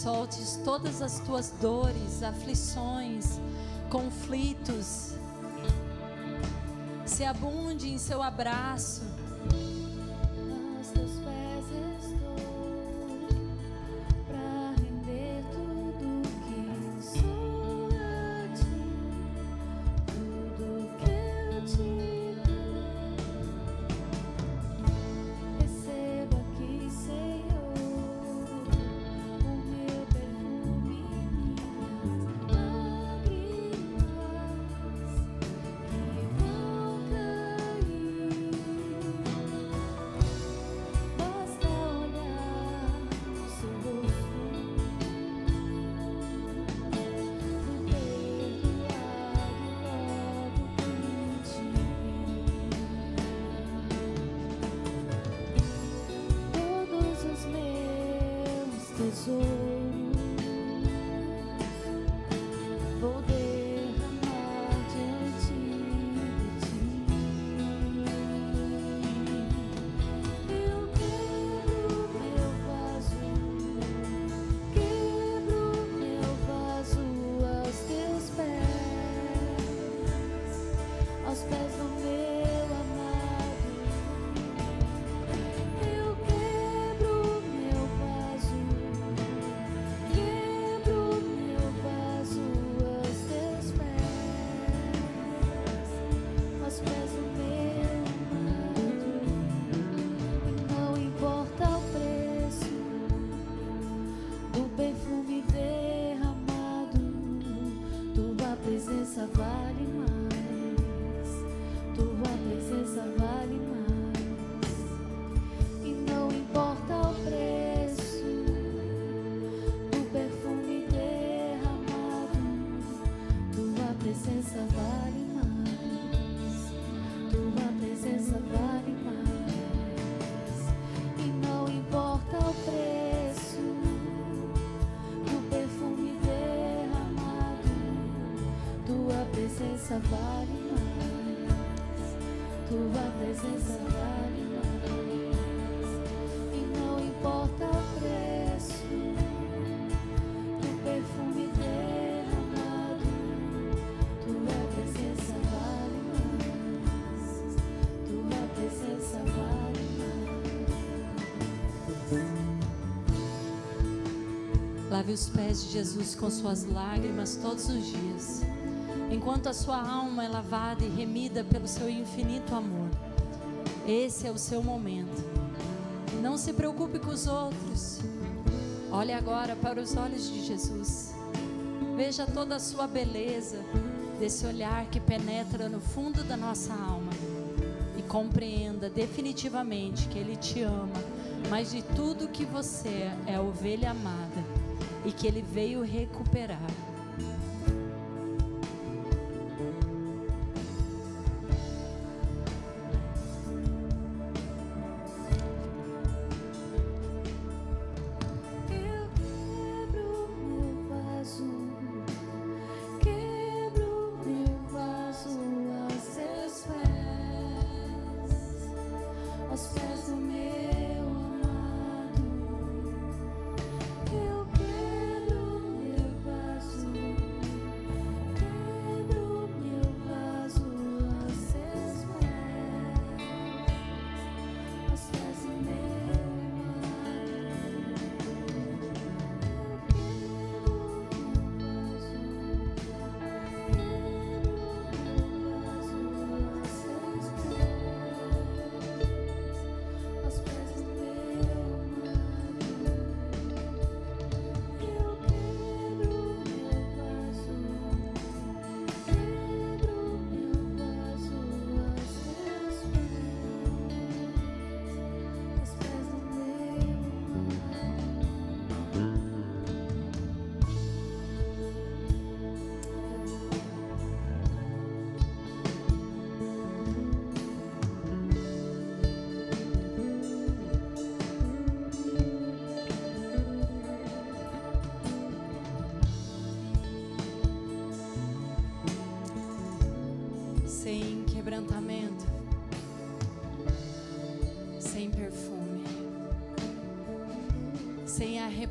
Soltes todas as tuas dores, aflições, conflitos. você abunde em seu abraço. Presença vale mais, tua presença vale mais. E não importa o preço do perfume derramado, tua presença vale mais, tua presença vale Lave os pés de Jesus com suas lágrimas todos os dias, enquanto a sua alma é lavada e remida pelo seu infinito amor. Esse é o seu momento. Não se preocupe com os outros. Olhe agora para os olhos de Jesus. Veja toda a sua beleza, desse olhar que penetra no fundo da nossa alma. E compreenda definitivamente que Ele te ama, mas de tudo que você é, é ovelha amada e que Ele veio recuperar.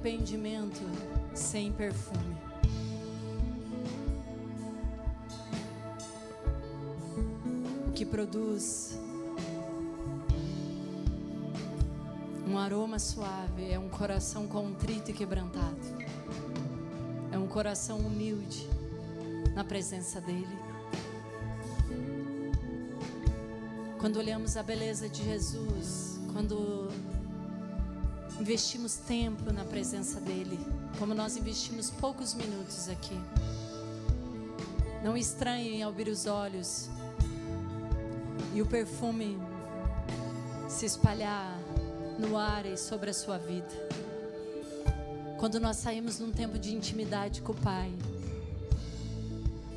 Arrependimento, sem perfume. O que produz um aroma suave, é um coração contrito e quebrantado. É um coração humilde na presença dele. Quando olhamos a beleza de Jesus, quando investimos tempo na presença dele, como nós investimos poucos minutos aqui. Não estranhem abrir os olhos e o perfume se espalhar no ar e sobre a sua vida. Quando nós saímos num tempo de intimidade com o Pai,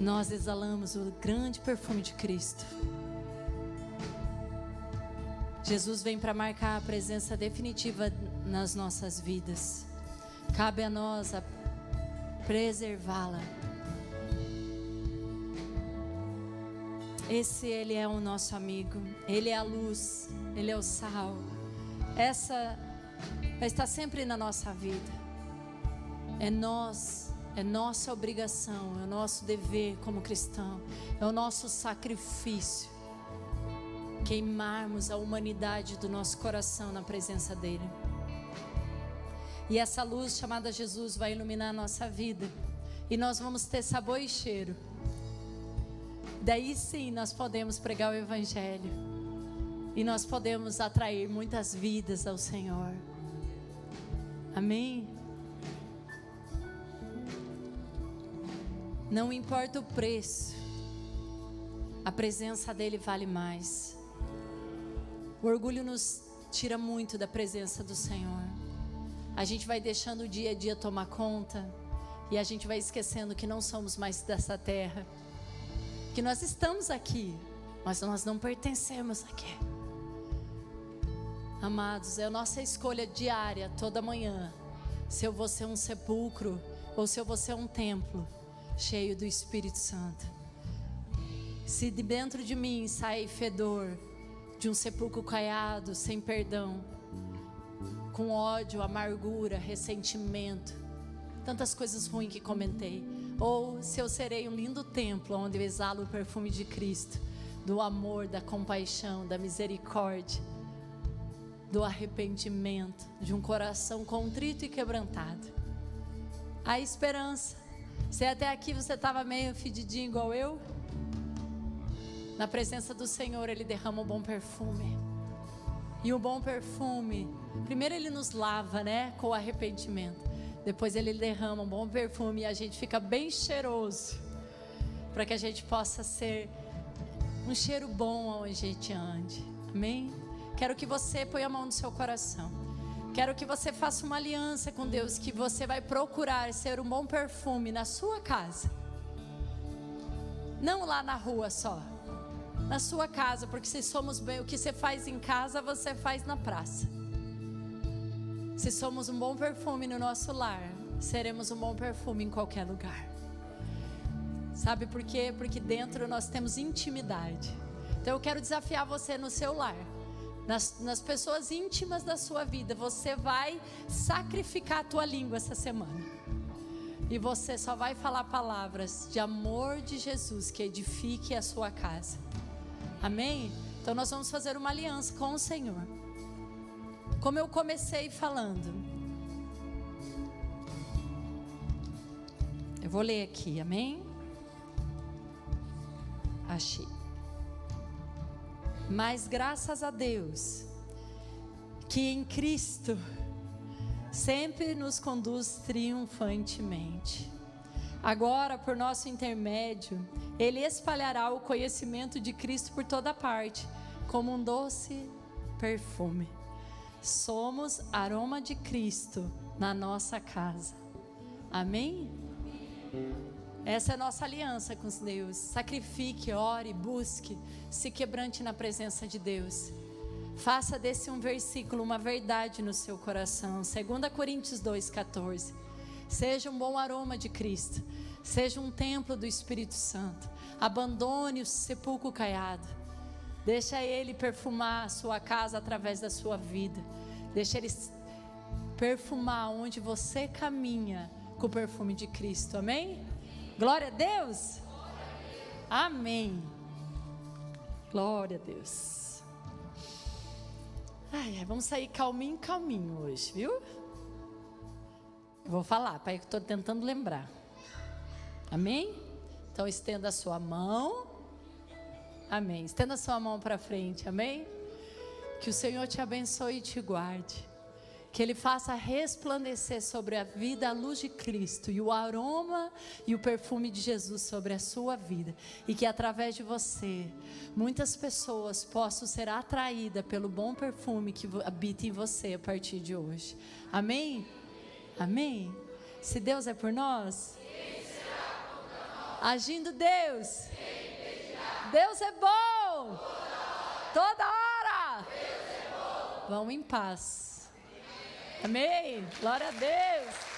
nós exalamos o grande perfume de Cristo. Jesus vem para marcar a presença definitiva nas nossas vidas. Cabe a nós a preservá-la. Esse ele é o nosso amigo. Ele é a luz, ele é o sal. Essa vai estar sempre na nossa vida. É nós, é nossa obrigação, é o nosso dever como cristão, é o nosso sacrifício queimarmos a humanidade do nosso coração na presença dele. E essa luz chamada Jesus vai iluminar a nossa vida. E nós vamos ter sabor e cheiro. Daí sim nós podemos pregar o Evangelho. E nós podemos atrair muitas vidas ao Senhor. Amém? Não importa o preço, a presença dEle vale mais. O orgulho nos tira muito da presença do Senhor. A gente vai deixando o dia a dia tomar conta e a gente vai esquecendo que não somos mais dessa terra, que nós estamos aqui, mas nós não pertencemos aqui. Amados, é a nossa escolha diária, toda manhã, se eu vou ser um sepulcro ou se eu vou ser um templo cheio do Espírito Santo. Se de dentro de mim sai fedor de um sepulcro caiado, sem perdão, com ódio, amargura, ressentimento, tantas coisas ruins que comentei. Ou se eu serei um lindo templo onde eu exalo o perfume de Cristo, do amor, da compaixão, da misericórdia, do arrependimento, de um coração contrito e quebrantado. A esperança. Se até aqui você estava meio fedidinho igual eu, na presença do Senhor Ele derrama um bom perfume. E o bom perfume, primeiro ele nos lava, né, com o arrependimento. Depois ele derrama um bom perfume e a gente fica bem cheiroso, para que a gente possa ser um cheiro bom onde a gente ande. Amém? Quero que você ponha a mão no seu coração. Quero que você faça uma aliança com Deus, que você vai procurar ser um bom perfume na sua casa. Não lá na rua só na sua casa, porque se somos bem, o que você faz em casa, você faz na praça. Se somos um bom perfume no nosso lar, seremos um bom perfume em qualquer lugar. Sabe por quê? Porque dentro nós temos intimidade. Então eu quero desafiar você no seu lar. Nas, nas, pessoas íntimas da sua vida, você vai sacrificar a tua língua essa semana. E você só vai falar palavras de amor de Jesus que edifique a sua casa. Amém? Então nós vamos fazer uma aliança com o Senhor. Como eu comecei falando. Eu vou ler aqui, amém? Achei. Mas graças a Deus, que em Cristo sempre nos conduz triunfantemente. Agora, por nosso intermédio, Ele espalhará o conhecimento de Cristo por toda parte, como um doce perfume. Somos aroma de Cristo na nossa casa. Amém? Essa é a nossa aliança com Deus. Sacrifique, ore, busque, se quebrante na presença de Deus. Faça desse um versículo uma verdade no seu coração. 2 Coríntios 2,14. Seja um bom aroma de Cristo. Seja um templo do Espírito Santo. Abandone o sepulcro caiado. Deixa Ele perfumar a sua casa através da sua vida. Deixa Ele perfumar onde você caminha com o perfume de Cristo. Amém? Glória a Deus. Amém. Glória a Deus. Ai, vamos sair calminho, calminho hoje, viu? Vou falar, pai, que estou tentando lembrar. Amém? Então estenda a sua mão. Amém. Estenda sua mão para frente. Amém? Que o Senhor te abençoe e te guarde. Que Ele faça resplandecer sobre a vida a luz de Cristo e o aroma e o perfume de Jesus sobre a sua vida. E que através de você, muitas pessoas possam ser atraídas pelo bom perfume que habita em você a partir de hoje. Amém? Amém? Se Deus é por nós, agindo Deus, Deus é bom. Toda hora. Vão em paz. Amém. Glória a Deus.